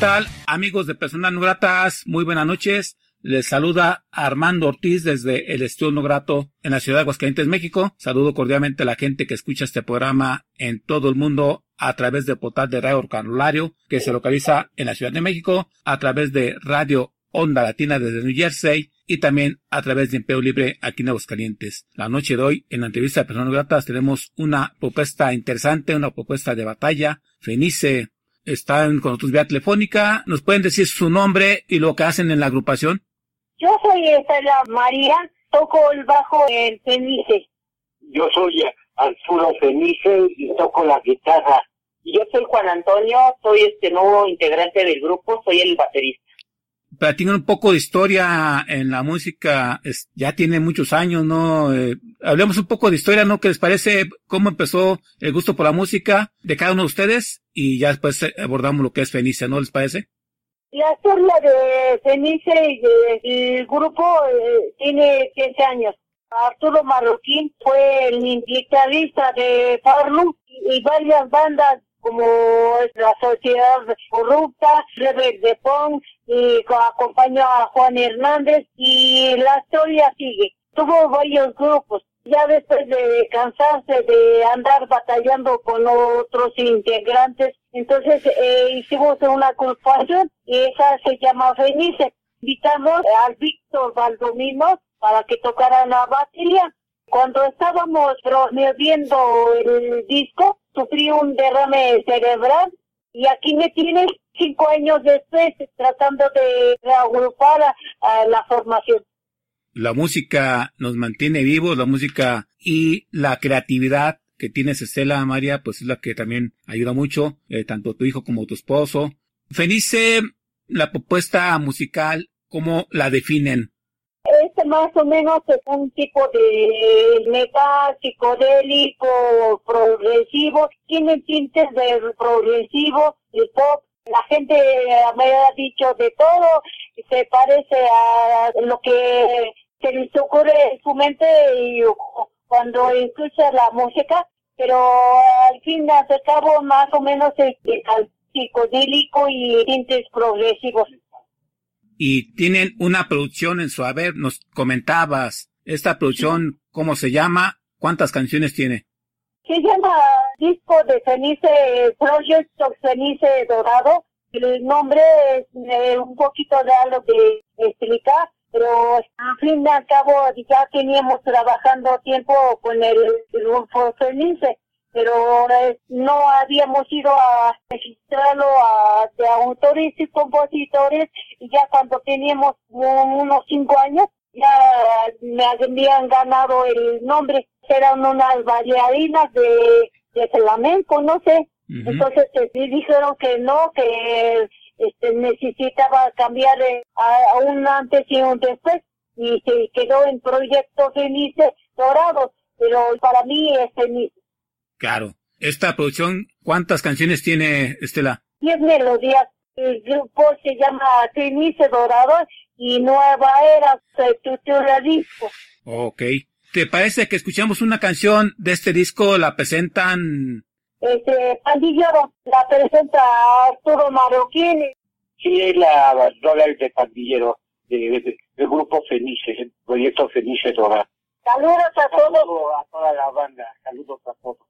Tal, amigos de Personas No Gratas? Muy buenas noches. Les saluda Armando Ortiz desde el Estudio No Grato en la ciudad de Aguascalientes, México. Saludo cordialmente a la gente que escucha este programa en todo el mundo a través del portal de Radio Carolario, que se localiza en la Ciudad de México, a través de Radio Onda Latina desde New Jersey y también a través de Empleo Libre aquí en Aguascalientes. La noche de hoy, en la entrevista de Personas Gratas, tenemos una propuesta interesante, una propuesta de batalla. Fenice están con nosotros vía telefónica. ¿Nos pueden decir su nombre y lo que hacen en la agrupación? Yo soy Estela María, toco el bajo en Fenice. Yo soy Arturo Fenice y toco la guitarra. Yo soy Juan Antonio, soy este nuevo integrante del grupo, soy el baterista. Platican un poco de historia en la música, ya tiene muchos años, ¿no? Eh, hablemos un poco de historia, ¿no? ¿Qué les parece cómo empezó el gusto por la música de cada uno de ustedes? Y ya después abordamos lo que es Fenice, ¿no les parece? La historia de Fenice y del grupo eh, tiene 15 años. Arturo Marroquín fue el guitarrista de Farlum y varias bandas como la Sociedad Corrupta, Rebel de Pong, y acompañó a Juan Hernández y la historia sigue. Tuvo varios grupos. Ya después de cansarse de andar batallando con otros integrantes, entonces eh, hicimos una agrupación y esa se llama Fenice. Invitamos al Víctor Valdomino para que tocara la batería. Cuando estábamos viendo el disco, sufrí un derrame cerebral y aquí me tienes cinco años después tratando de reagrupar a, la formación. La música nos mantiene vivos, la música y la creatividad que tienes Estela María, pues es la que también ayuda mucho, eh, tanto tu hijo como tu esposo. Felice, la propuesta musical, ¿cómo la definen? Este más o menos es un tipo de metal psicodélico, progresivo, tiene tintes de progresivo, y pop. La gente me ha dicho de todo, se parece a lo que se les ocurre en su mente y cuando escucha la música, pero al fin de cabo más o menos es psicodélico y tintes progresivos y tienen una producción en su haber. Nos comentabas, esta producción, ¿cómo se llama? ¿Cuántas canciones tiene? Se llama Disco de Cenice, Project of Cenice Dorado. El nombre es eh, un poquito de algo de explicar, pero al fin y al cabo ya teníamos trabajando tiempo con el grupo Cenice pero no habíamos ido a registrarlo a, de autores y compositores y ya cuando teníamos unos cinco años ya me habían ganado el nombre. Eran unas bailarinas de, de flamenco no sé. Entonces eh, dijeron que no que este necesitaba cambiar a, un antes y un después y se quedó en proyecto Felices Dorados pero para mí es feliz Claro. Esta producción, ¿cuántas canciones tiene, Estela? Diez melodías. El grupo se llama Cenice Dorado y Nueva Era, se disco. Ok. ¿Te parece que escuchamos una canción de este disco? ¿La presentan? Este, Pandillero, la presenta Arturo Marroquín. Sí, es la dólar de Pandillero, del grupo Fenice, el proyecto Fenice Dorado. Saludos a todos. a toda la banda, saludos a todos.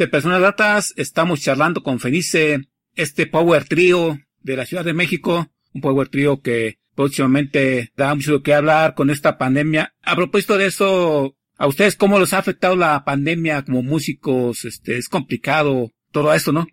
De Personas Datas, estamos charlando con Fenice, este Power Trio de la Ciudad de México, un Power Trio que próximamente da mucho que hablar con esta pandemia. A propósito de eso, ¿a ustedes cómo los ha afectado la pandemia como músicos? Este, es complicado todo esto, ¿no?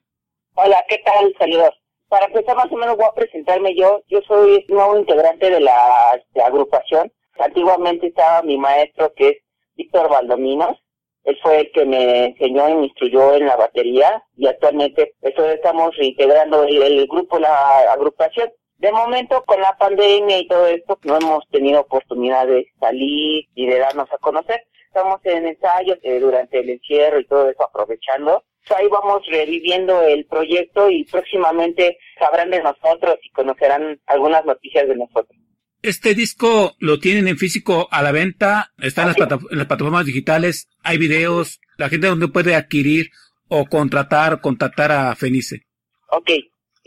Hola, ¿qué tal? Saludos. Para empezar más o menos voy a presentarme yo. Yo soy nuevo integrante de la, de la agrupación. Antiguamente estaba mi maestro que es Víctor Valdominos él fue el que me enseñó y me instruyó en la batería y actualmente estamos reintegrando el, grupo, la agrupación. De momento, con la pandemia y todo esto, no hemos tenido oportunidad de salir y de darnos a conocer. Estamos en ensayos eh, durante el encierro y todo eso, aprovechando. Ahí vamos reviviendo el proyecto y próximamente sabrán de nosotros y conocerán algunas noticias de nosotros. Este disco lo tienen en físico a la venta, está en las, plataformas digitales, hay videos, la gente donde puede adquirir o contratar, contactar a Fenice. Ok,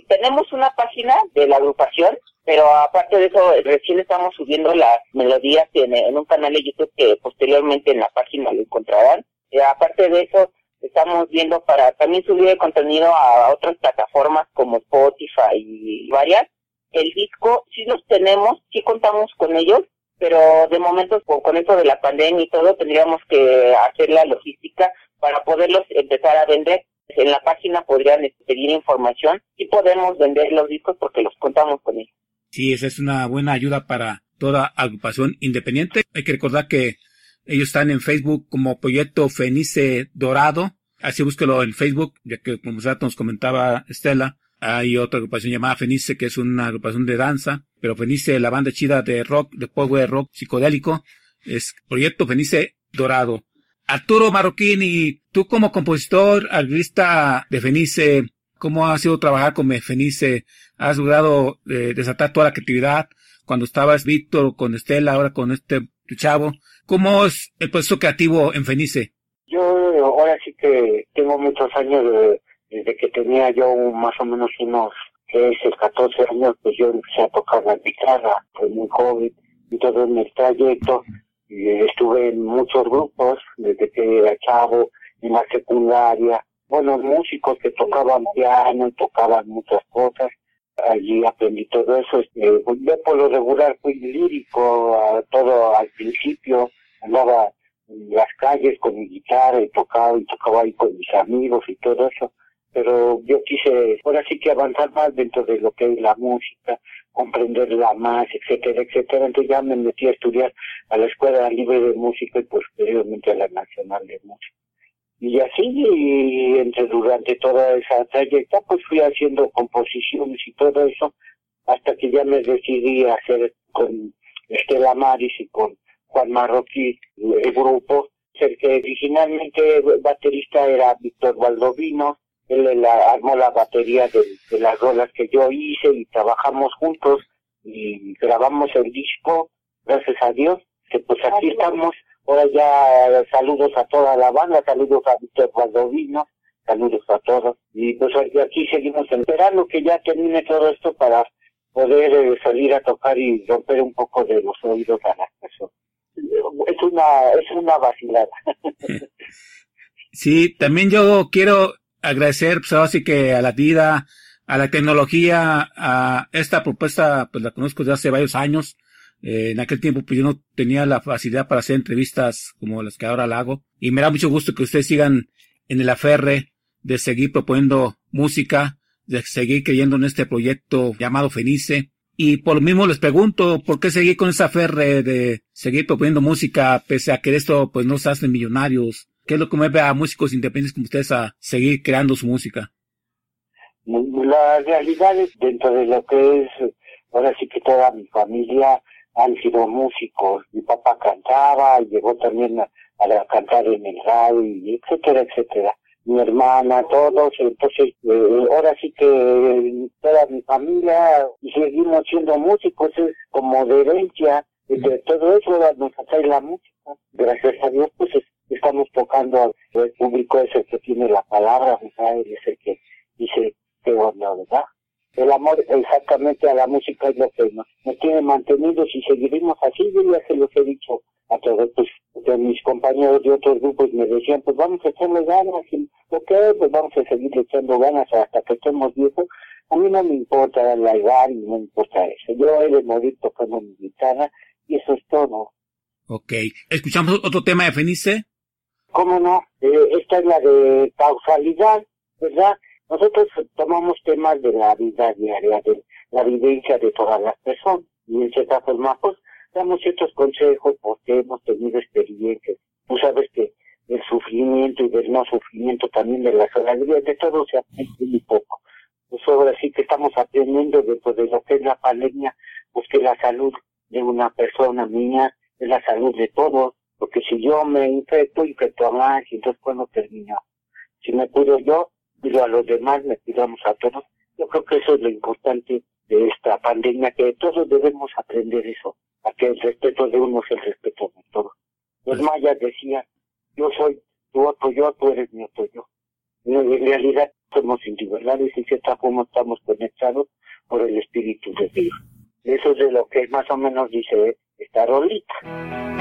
tenemos una página de la agrupación, pero aparte de eso, recién estamos subiendo las melodías en, en un canal de YouTube que posteriormente en la página lo encontrarán. Y aparte de eso, estamos viendo para también subir el contenido a otras plataformas como Spotify y varias el disco sí los tenemos, sí contamos con ellos, pero de momento con, eso de la pandemia y todo tendríamos que hacer la logística para poderlos empezar a vender. En la página podrían este, pedir información y podemos vender los discos porque los contamos con ellos. Sí, esa es una buena ayuda para toda agrupación independiente. Hay que recordar que ellos están en Facebook como Proyecto Fenice Dorado. Así búsquelo en Facebook, ya que como ya nos comentaba Estela, hay otra agrupación llamada Fenice, que es una agrupación de danza, pero Fenice, la banda chida de rock, de power rock psicodélico, es Proyecto Fenice Dorado. Arturo Marroquín, tú como compositor, artista de Fenice, ¿cómo ha sido trabajar con Fenice? ¿Has logrado eh, desatar toda la creatividad? Cuando estabas Víctor con Estela, ahora con este chavo, ¿cómo es el proceso creativo en Fenice? Yo ahora sí que tengo muchos años de desde que tenía yo más o menos unos 13, 14 años, pues yo empecé a tocar la guitarra, fue muy joven, todo en el trayecto, y estuve en muchos grupos, desde que era chavo, en la secundaria, bueno, músicos que tocaban piano tocaban muchas cosas, allí aprendí todo eso, este, pues yo por lo regular fui lírico, todo al principio, andaba en las calles con mi guitarra y tocaba y tocaba ahí con mis amigos y todo eso pero yo quise ahora sí que avanzar más dentro de lo que es la música, comprenderla más, etcétera, etcétera. Entonces ya me metí a estudiar a la Escuela Libre de Música y posteriormente a la Nacional de Música. Y así, entre, durante toda esa trayectoria, pues fui haciendo composiciones y todo eso, hasta que ya me decidí a hacer con Estela Maris y con Juan Marroquí el grupo. El que originalmente baterista era Víctor Valdovino, él la, armó la batería de, las rolas que yo hice y trabajamos juntos y grabamos el disco, gracias a Dios, que pues aquí estamos, ahora ya saludos a toda la banda, saludos a Víctor Valdovino, saludos a todos, y pues aquí seguimos esperando que ya termine todo esto para poder eh, salir a tocar y romper un poco de los oídos a las personas. Es una, es una vacilada. Sí, también yo quiero agradecer, pues así que a la vida, a la tecnología, a esta propuesta, pues la conozco desde hace varios años. Eh, en aquel tiempo, pues yo no tenía la facilidad para hacer entrevistas como las que ahora la hago. Y me da mucho gusto que ustedes sigan en el aferre de seguir proponiendo música, de seguir creyendo en este proyecto llamado Fenice. Y por lo mismo les pregunto, ¿por qué seguir con esa aferre de seguir proponiendo música pese a que esto pues no se hacen millonarios? ¿Qué es lo que mueve a músicos independientes como ustedes a seguir creando su música? La realidad es dentro de lo que es, ahora sí que toda mi familia han sido músicos. Mi papá cantaba, llegó también a, cantar en el radio, etcétera, etcétera. Mi hermana, todos, entonces eh, ahora sí que toda mi familia seguimos siendo músicos, es como de herencia, de todo eso nos atrae la música. Gracias a Dios, pues estamos tocando el público es el que tiene la palabra, Misael es el que dice qué onda, ¿verdad? El amor exactamente a la música es lo que nos, tiene mantenidos y seguiremos así. Yo ya se los he dicho a todos pues, de mis compañeros de otros grupos me decían, pues vamos a echarle ganas, y, ok, pues vamos a seguir echando ganas hasta que estemos viejos. A mí no me importa la edad y no me importa eso. Yo he de morir tocando mi guitarra y eso es todo. Ok. ¿Escuchamos otro tema de Fenice? ¿Cómo no? Eh, esta es la de causalidad, ¿verdad? Nosotros tomamos temas de la vida diaria, de la vivencia de todas las personas y en cierta forma pues damos ciertos consejos porque hemos tenido experiencias. Tú sabes que el sufrimiento y del no sufrimiento también de las alegrías, de todo se aprende muy poco. Pues ahora sí que estamos aprendiendo después de lo que es la pandemia, pues que la salud de una persona mía es la salud de todos, porque si yo me infecto, infecto a más, y entonces cuando termino. Si me cuido yo, cuido a los demás, me cuidamos a todos. Yo creo que eso es lo importante de esta pandemia, que todos debemos aprender eso, a que el respeto de uno es el respeto de todos. Los mayas decían, yo soy tu otro yo, tú eres mi otro yo. En realidad somos individuales y cierta forma estamos conectados por el espíritu de Dios. Eso es de lo que más o menos dice esta rolita.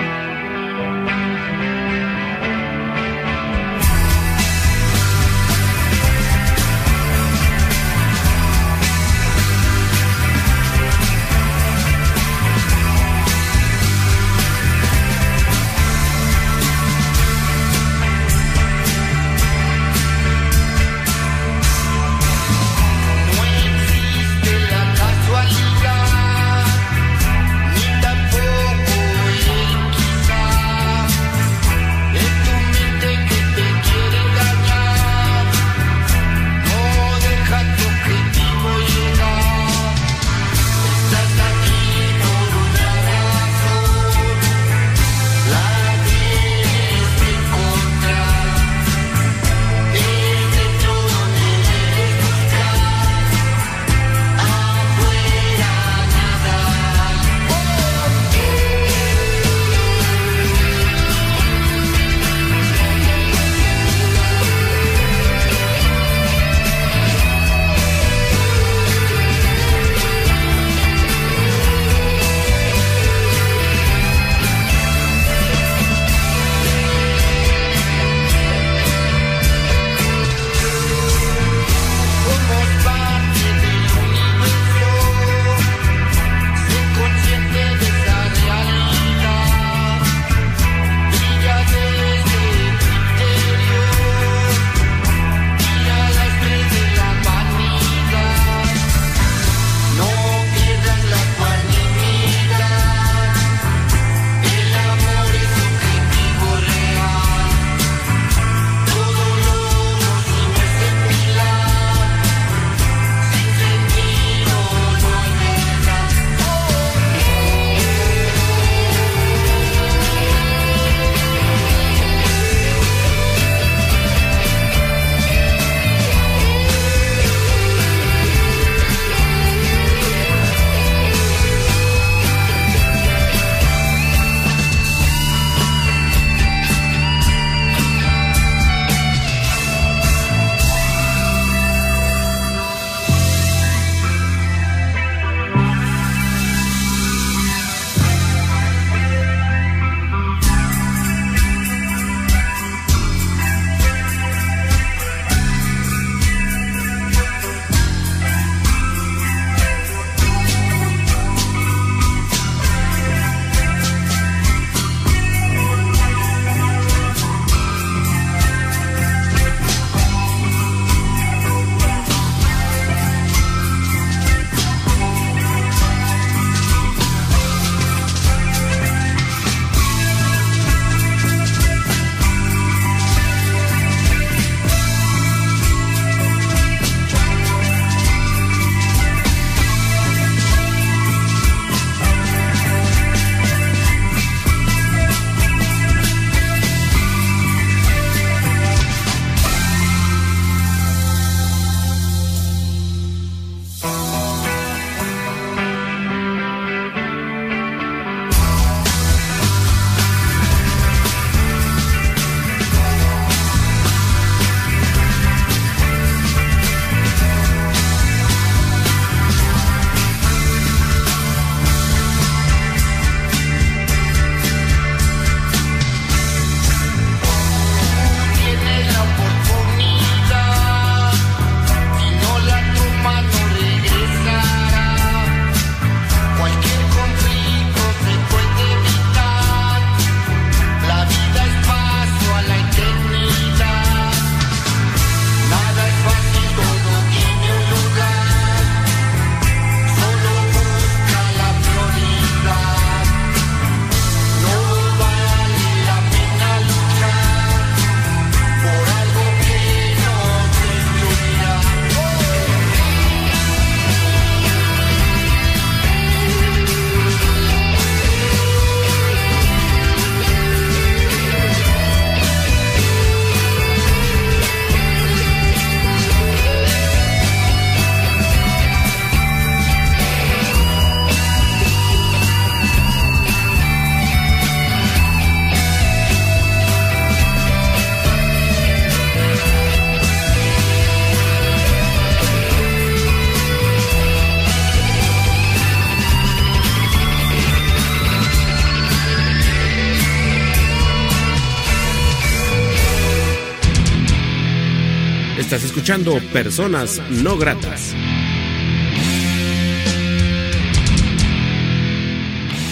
Escuchando Personas No Gratas.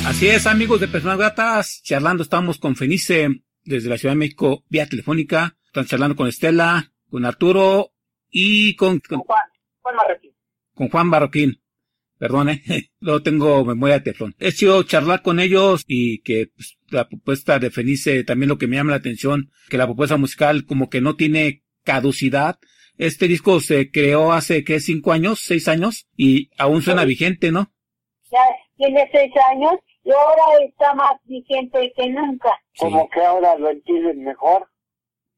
Así es, amigos de Personas Gratas, charlando estamos con Fenice desde la Ciudad de México vía telefónica. Están charlando con Estela, con Arturo y con, con Juan, Juan Marroquín. Con Juan Barroquín. Perdone, no tengo memoria de teflón. He sido charlar con ellos y que pues, la propuesta de Fenice también lo que me llama la atención, que la propuesta musical como que no tiene caducidad. Este disco se creó hace, ¿qué? ¿Cinco años? ¿Seis años? Y aún suena vigente, ¿no? Ya tiene seis años y ahora está más vigente que nunca. Como que ahora lo entienden mejor.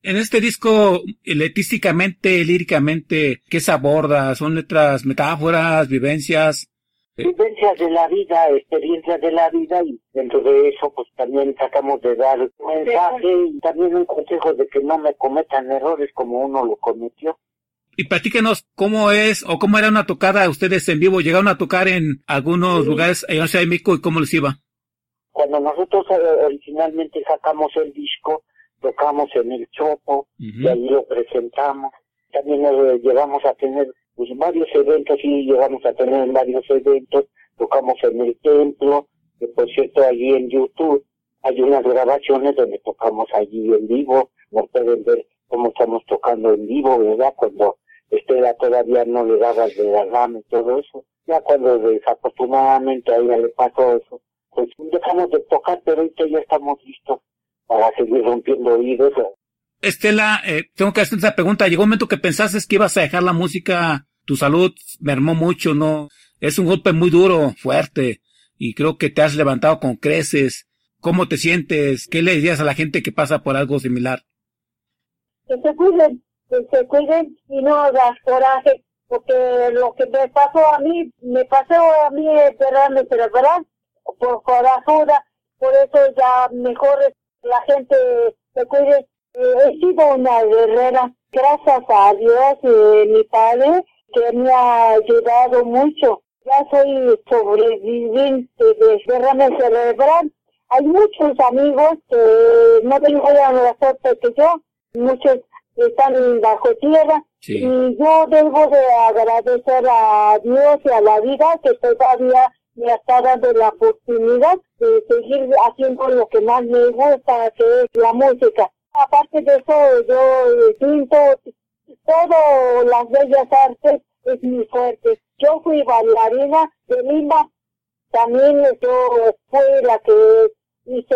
En este disco, letísticamente, líricamente, ¿qué se aborda? ¿Son letras, metáforas, vivencias? Vivencias de la vida, experiencias de la vida y dentro de eso pues también tratamos de dar un mensaje y también un consejo de que no me cometan errores como uno lo cometió. Y platíquenos cómo es o cómo era una tocada ustedes en vivo. ¿Llegaron a tocar en algunos Sí. lugares allá en México y cómo les iba? Cuando nosotros eh, originalmente sacamos el disco, tocamos en el Chopo y ahí lo presentamos. También eh, llegamos a tener pues, varios eventos y llegamos a tener en varios eventos. Tocamos en el templo, que por cierto allí en YouTube hay unas grabaciones donde tocamos allí en vivo. Nos pueden ver cómo estamos tocando en vivo, ¿verdad? Cuando Estela todavía no le daba el de la gama y todo eso. Ya cuando desafortunadamente a ella le pasó eso, pues dejamos de tocar, pero ahorita ya estamos listos para seguir rompiendo oídos. Estela, eh, tengo que hacer esa pregunta. ¿Llegó un momento que pensaste que ibas a dejar la música? Tu salud mermó mucho, ¿no? Es un golpe muy duro, fuerte, y creo que te has levantado con creces. ¿Cómo te sientes? ¿Qué le dirías a la gente que pasa por algo similar? Que se cuiden, que se cuiden y no das coraje, porque lo que me pasó a mí, me pasó a mí el derrame cerebral por corajuda, por eso ya mejor la gente se cuide. Eh, he sido una guerrera, gracias a Dios, eh, mi padre, que me ha ayudado mucho. Ya soy sobreviviente de derrame cerebral. Hay muchos amigos que no tengo la suerte que yo, muchos están bajo tierra Sí. y yo debo de agradecer a Dios y a la vida que todavía me está dando la oportunidad de seguir haciendo lo que más me gusta, que es la música. Aparte de eso, yo pinto, todo las bellas artes es mi fuerte. Yo fui bailarina de Lima, también yo fui la que hice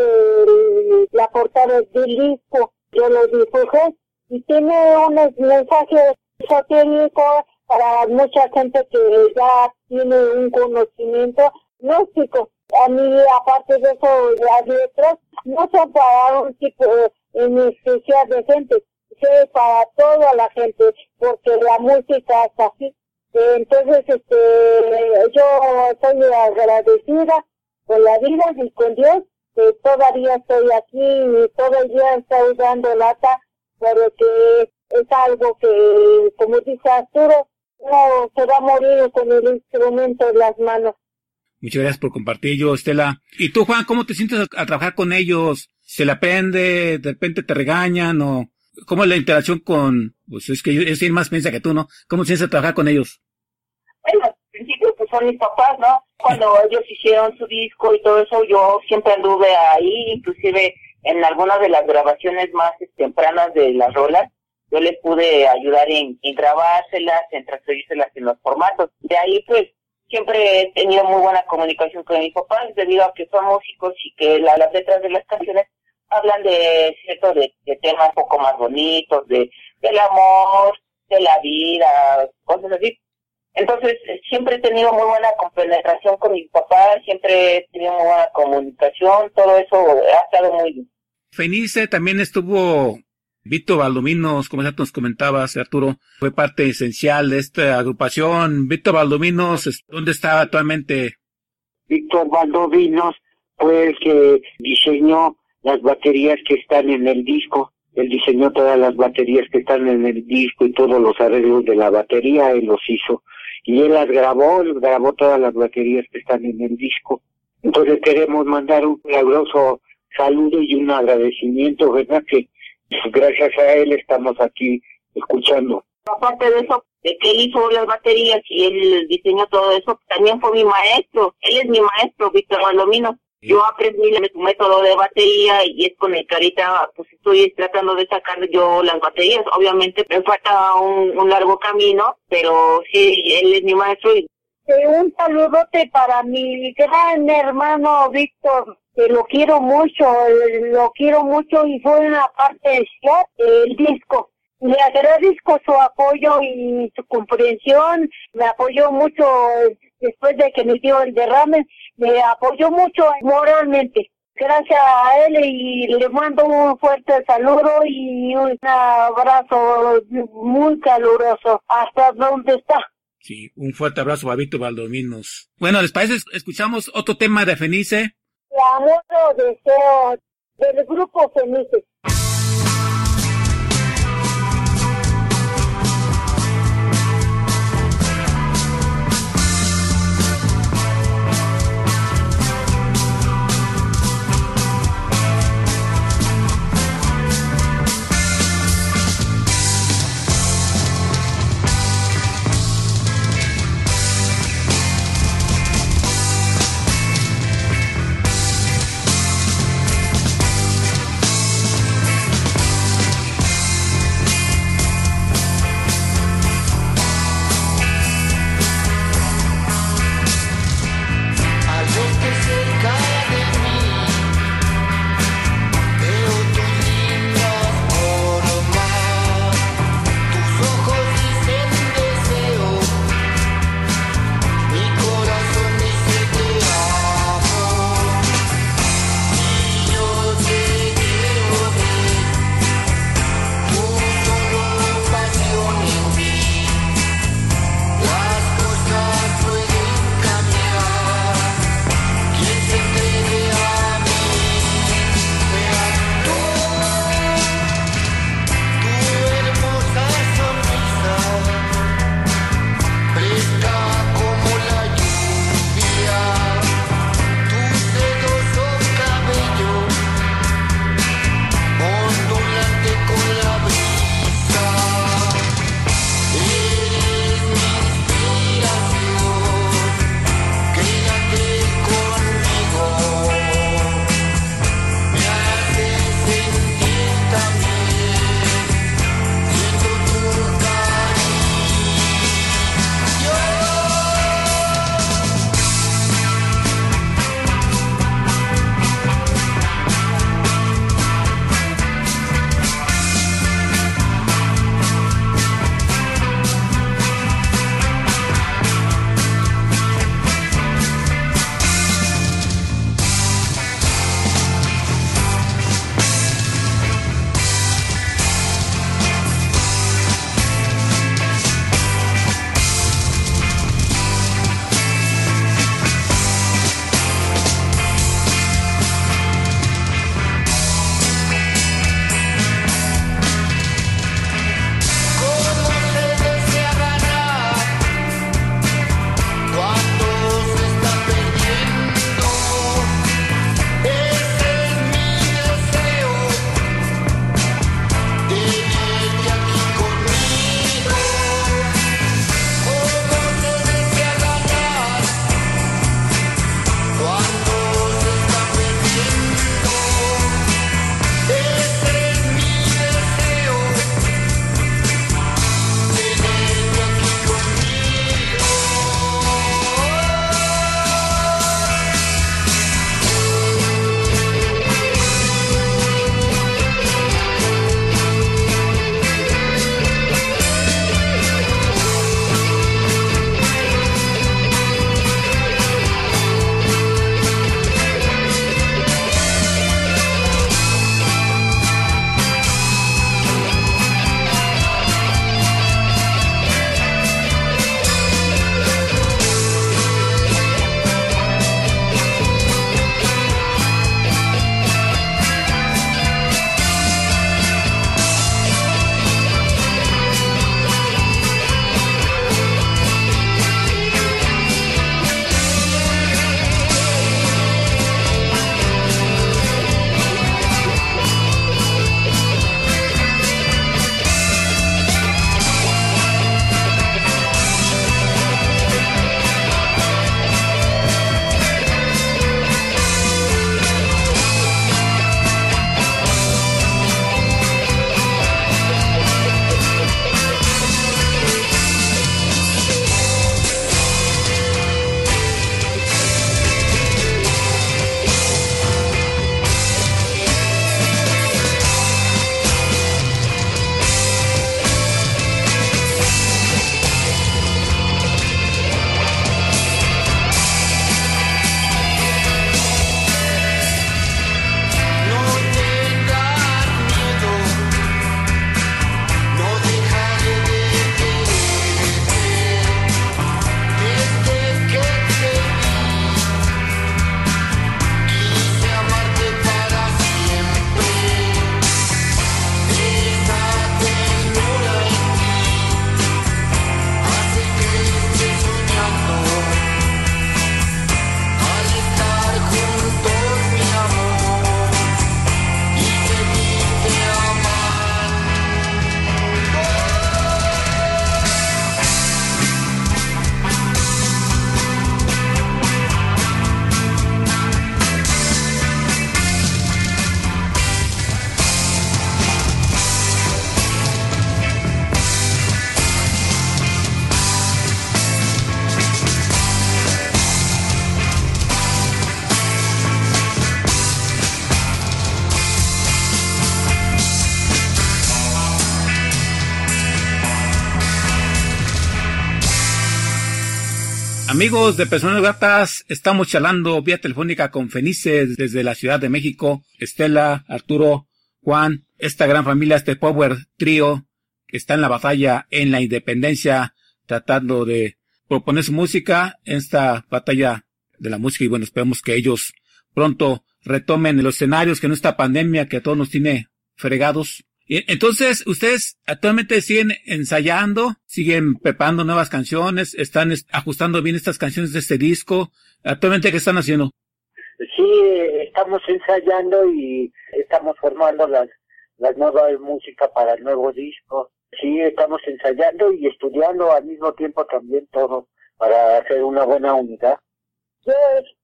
la portada del disco, yo lo dibujé y tiene un mensaje esotérico para mucha gente que ya tiene un conocimiento gnóstico. A mí, aparte de eso, las letras no son para un tipo en especial de gente, es para toda la gente, porque la música es así. Entonces, este, yo soy agradecida con la vida y con Dios, que todavía estoy aquí y todavía estoy dando lata, pero que es algo que, como dice Arturo, no se va a morir con el instrumento en las manos. Muchas gracias por compartir yo, Estela. ¿Y tú, Juan, cómo te sientes a, a trabajar con ellos? ¿Se la aprende? ¿De repente te regañan? ¿O cómo es la interacción con, pues es que ellos tienen más experiencia que tú, ¿no? ¿Cómo te sientes a trabajar con ellos? Bueno, al principio pues son mis papás, ¿no? Cuando ellos hicieron su disco y todo eso, yo siempre anduve ahí, inclusive en algunas de las grabaciones más tempranas de las rolas, yo les pude ayudar en, en grabárselas, en transferírselas en los formatos. De ahí pues siempre he tenido muy buena comunicación con mis papás debido a que son músicos y que la- las letras de las canciones hablan de cierto de, de temas un poco más bonitos, de del amor, de la vida, cosas así. Entonces, eh, siempre he tenido muy buena compenetración con mi papá, siempre he tenido muy buena comunicación, todo eso ha estado muy bien. Fenice también estuvo Víctor Baldominos, como ya nos comentabas, Arturo, fue parte esencial de esta agrupación. Víctor Baldominos, ¿dónde está actualmente? Víctor Valdovinos fue el que diseñó las baterías que están en el disco. Él diseñó todas las baterías que están en el disco y todos los arreglos de la batería, él los hizo. Y él las grabó, grabó todas las baterías que están en el disco. Entonces queremos mandar un milagroso saludo y un agradecimiento, ¿verdad? Que pues, gracias a él estamos aquí escuchando Aparte de eso, de que él hizo las baterías y él diseñó todo eso, también fue mi maestro. Él es mi maestro, Víctor Malomino. Yo aprendí su método de batería y es con el que ahorita pues estoy tratando de sacar yo las baterías. Obviamente me falta un, un largo camino, pero sí, él es mi maestro. Y... Un saludote para mi gran hermano Víctor, que lo quiero mucho, lo quiero mucho y fue una parte del disco. Le agradezco su apoyo y su comprensión, me apoyó mucho después de que me dio el derrame me apoyó mucho moralmente. Gracias a él y le mando un fuerte saludo y un abrazo muy caluroso hasta donde está. Sí, un fuerte abrazo a Víctor Valdominos. Bueno, ¿les parece? Escuchamos otro tema de Fenice. La amor deseo del grupo Fenice. Amigos de Personas Gratas, estamos charlando vía telefónica con Fenice desde la Ciudad de México, Estela, Arturo, Juan, esta gran familia, este Power Trio que está en la batalla en la independencia, tratando de proponer su música en esta batalla de la música y bueno, esperemos que ellos pronto retomen los escenarios, que no esta pandemia que a todos nos tiene fregados. Y entonces, ustedes actualmente siguen ensayando, siguen preparando nuevas canciones, están ajustando bien estas canciones de este disco. Actualmente, ¿qué están haciendo? Sí, estamos ensayando y estamos formando las, las nuevas música para el nuevo disco. Sí, estamos ensayando y estudiando al mismo tiempo también todo para hacer una buena unidad. Yo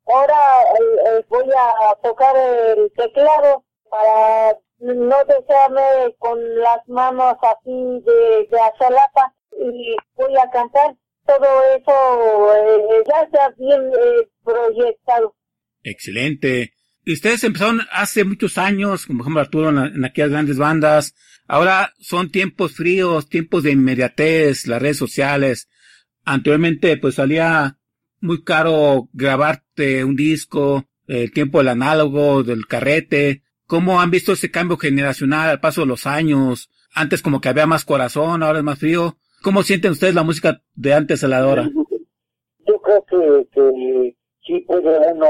ahora eh, eh, voy a tocar el teclado para no desearme con las manos así de, de azolapa y voy a cantar. Todo eso eh, ya está bien proyectado. Excelente. Y ustedes empezaron hace muchos años, como por ejemplo Arturo, en, en, aquellas grandes bandas. Ahora son tiempos fríos, tiempos de inmediatez, las redes sociales. Anteriormente, pues salía muy caro grabarte un disco, el tiempo del análogo, del carrete. ¿Cómo han visto ese cambio generacional al paso de los años? Antes como que había más corazón, ahora es más frío. ¿Cómo sienten ustedes la música de antes a la de? Yo creo que, que sí puede uno,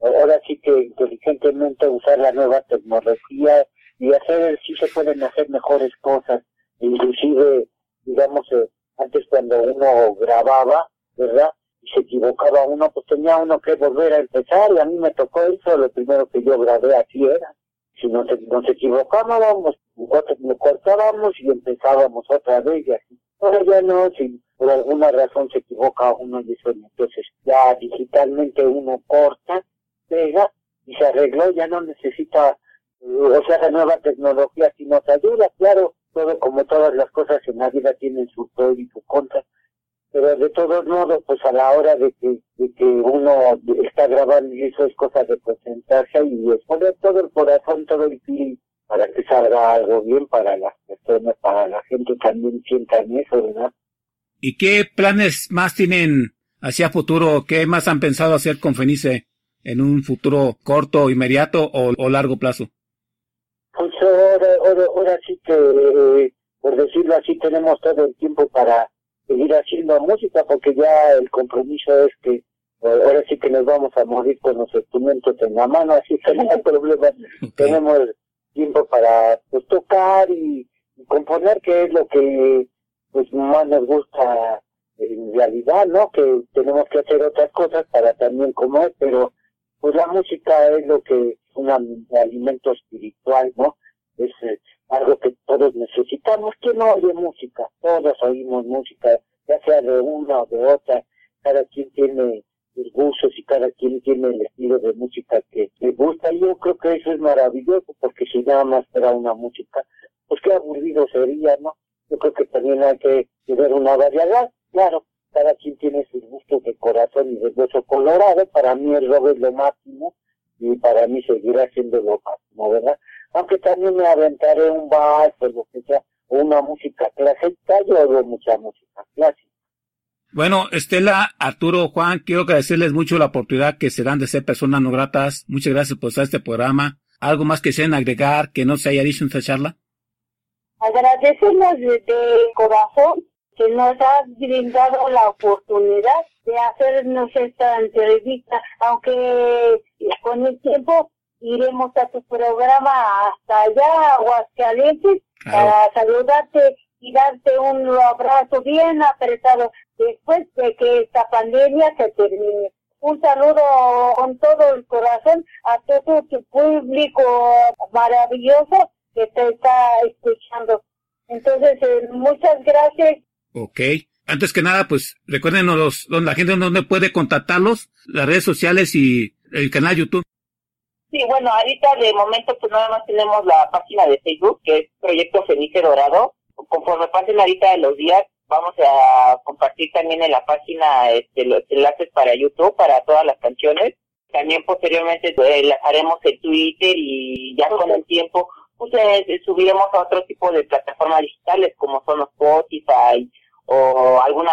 ahora sí que inteligentemente usar la nueva tecnología y hacer, sí se pueden hacer mejores cosas. Inclusive, digamos, eh, antes cuando uno grababa, ¿verdad? Y se equivocaba uno, pues tenía uno que volver a empezar y a mí me tocó eso, lo primero que yo grabé así era. Si nos, nos equivocábamos, nos cortábamos y empezábamos otra vez y así. Ahora ya no, si por alguna razón se equivoca uno y eso, entonces ya digitalmente uno corta, pega y se arregló, ya no necesita, o sea, la nueva tecnología si nos ayuda, claro, todo como todas las cosas en la vida tienen su pro y su contra, pero de todos modos, pues a la hora de que, de que uno está grabando y eso es cosa de concentrarse y es poner todo el corazón, todo el fin para que salga algo bien para las personas, para la gente también sientan eso, ¿verdad? ¿Y qué planes más tienen hacia futuro? ¿Qué más han pensado hacer con Fenice en un futuro corto, inmediato o, o largo plazo? Pues ahora, ahora, ahora sí que, eh, por decirlo así, tenemos todo el tiempo para seguir haciendo música porque ya el compromiso es que ahora sí que nos vamos a morir con los instrumentos en la mano, así que no hay problema. Tenemos tiempo para pues tocar y, componer, que es lo que pues más nos gusta en realidad, ¿no? Que tenemos que hacer otras cosas para también comer, pero pues la música es lo que es un alimento espiritual, ¿no? Es eh, algo que todos necesitamos. ¿Quién no oye música? Todos oímos música, ya sea de una o de otra. Cada quien tiene sus gustos y cada quien tiene el estilo de música que le gusta. Yo creo que eso es maravilloso, porque si nada más era una música, pues qué aburrido sería, ¿no? Yo creo que también hay que tener una variedad, claro. Cada quien tiene sus gustos de corazón y de hueso colorado. Para mí el rock es lo máximo y para mí seguirá siendo lo máximo, ¿verdad? Aunque también me aventaré un vals o lo que sea, una música clásica, yo hago mucha música clásica. Bueno, Estela, Arturo, Juan, quiero agradecerles mucho la oportunidad que se dan de ser personas no gratas. Muchas gracias por estar este programa. ¿Algo más que sean agregar que no se haya dicho en esta charla? Agradecemos de corazón que nos has brindado la oportunidad de hacernos esta entrevista, aunque con el tiempo iremos a tu programa hasta allá, Aguascalientes, para saludarte y darte un abrazo bien apretado después de que esta pandemia se termine. Un saludo con todo el corazón a todo tu público maravilloso que te está escuchando. Entonces, eh, muchas gracias. Ok. Antes que nada, pues recuerden los, la gente donde puede contactarlos, las redes sociales y el canal YouTube. Sí, bueno, ahorita de momento pues nada más tenemos la página de Facebook, que es Proyecto Felice Dorado. Conforme pasen ahorita de los días, vamos a compartir también en la página este, los enlaces para YouTube, para todas las canciones. También posteriormente eh, las haremos en Twitter y ya con el tiempo pues eh, subiremos a otro tipo de plataformas digitales como son Spotify o alguna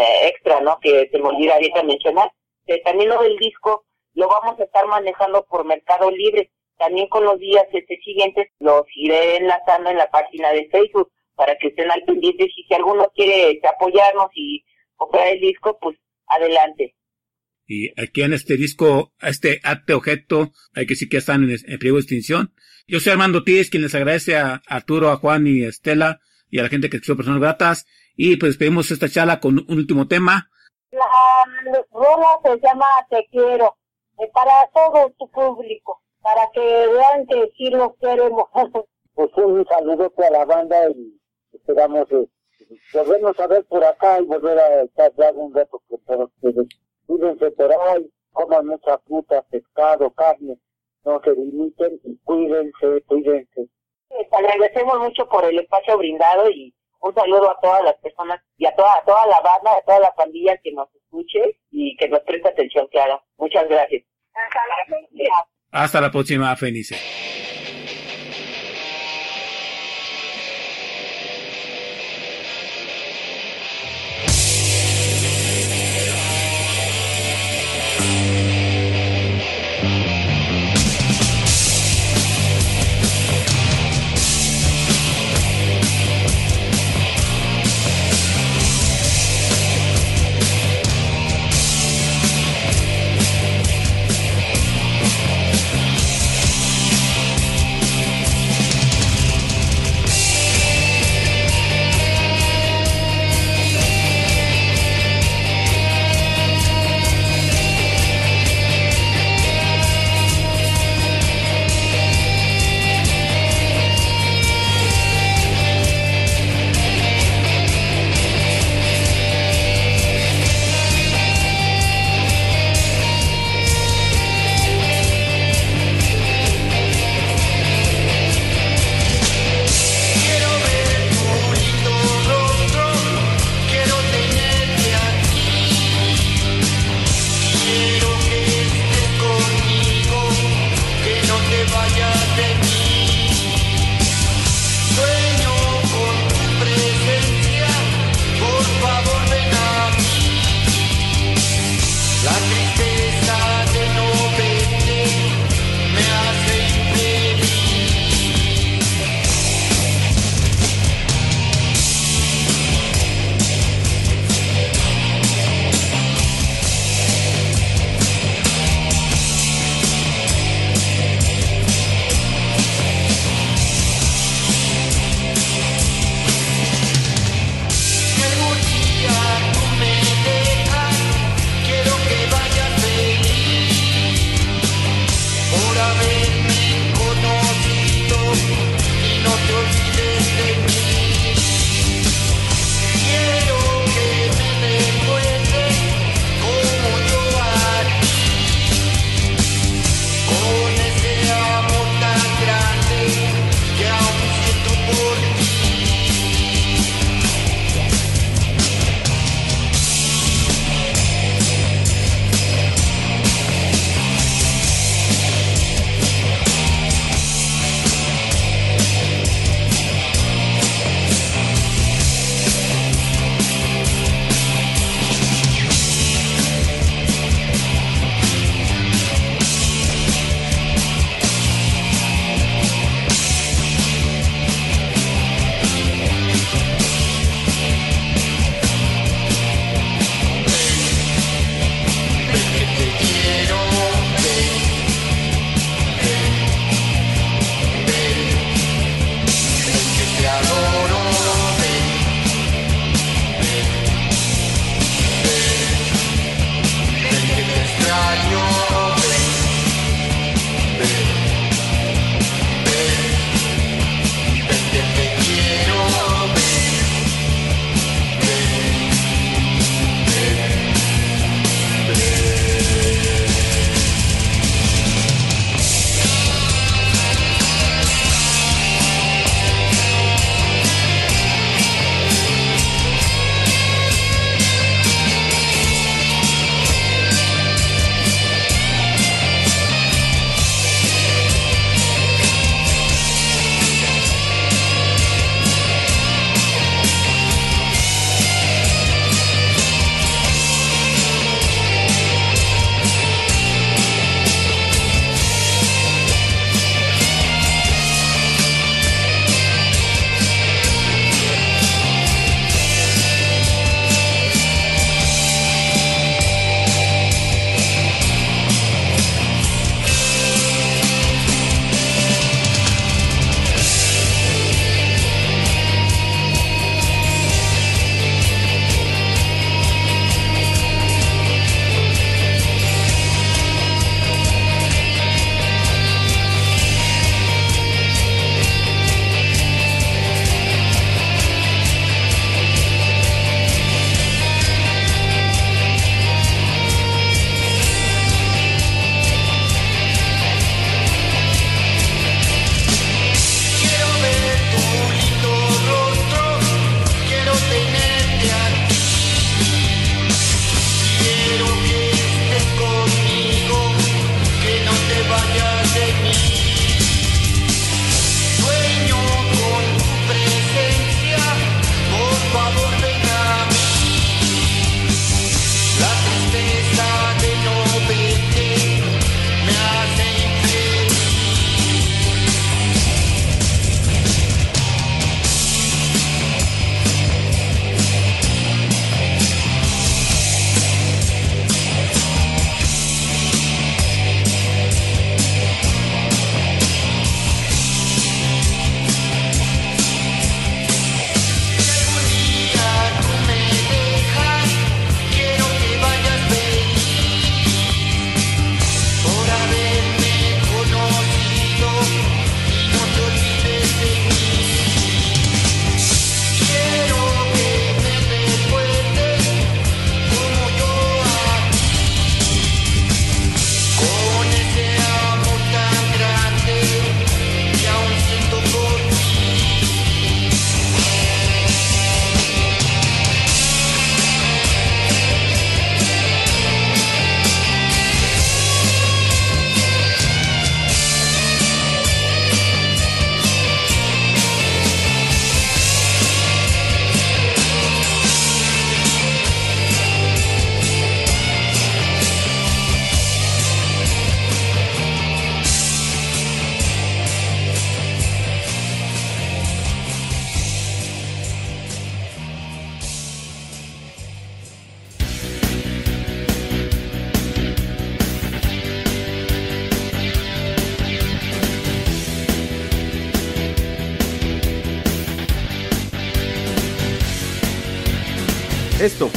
eh, extra, ¿no? Que se me olvida ahorita mencionar. Eh, también lo del disco lo vamos a estar manejando por Mercado Libre. También con los días este, siguientes los iré enlazando en la página de Facebook para que estén al pendiente y si alguno quiere este, apoyarnos y comprar el disco, pues adelante. Y aquí en este disco, este arte objeto, hay que decir que están en, en de extinción. Yo soy Armando Tíez, quien les agradece a Arturo, a Juan y a Estela y a la gente que escuchó Personas Gratas. Y pues pedimos esta charla con un último tema. La rola se llama Te Quiero, eh, para todo tu público, para que vean que sí nos queremos. Pues un saludo a la banda y esperamos eh, volvernos a ver por acá y volver a estar ya un rato con ustedes. Cuídense por ahí, coman mucha fruta, pescado, carne, no se limiten y cuídense, cuídense. Te agradecemos mucho por el espacio brindado y un saludo a todas las personas y a toda, a toda la banda, a toda la pandilla que nos escuche y que nos preste atención, claro. Muchas gracias. Hasta la próxima. Hasta Fenice.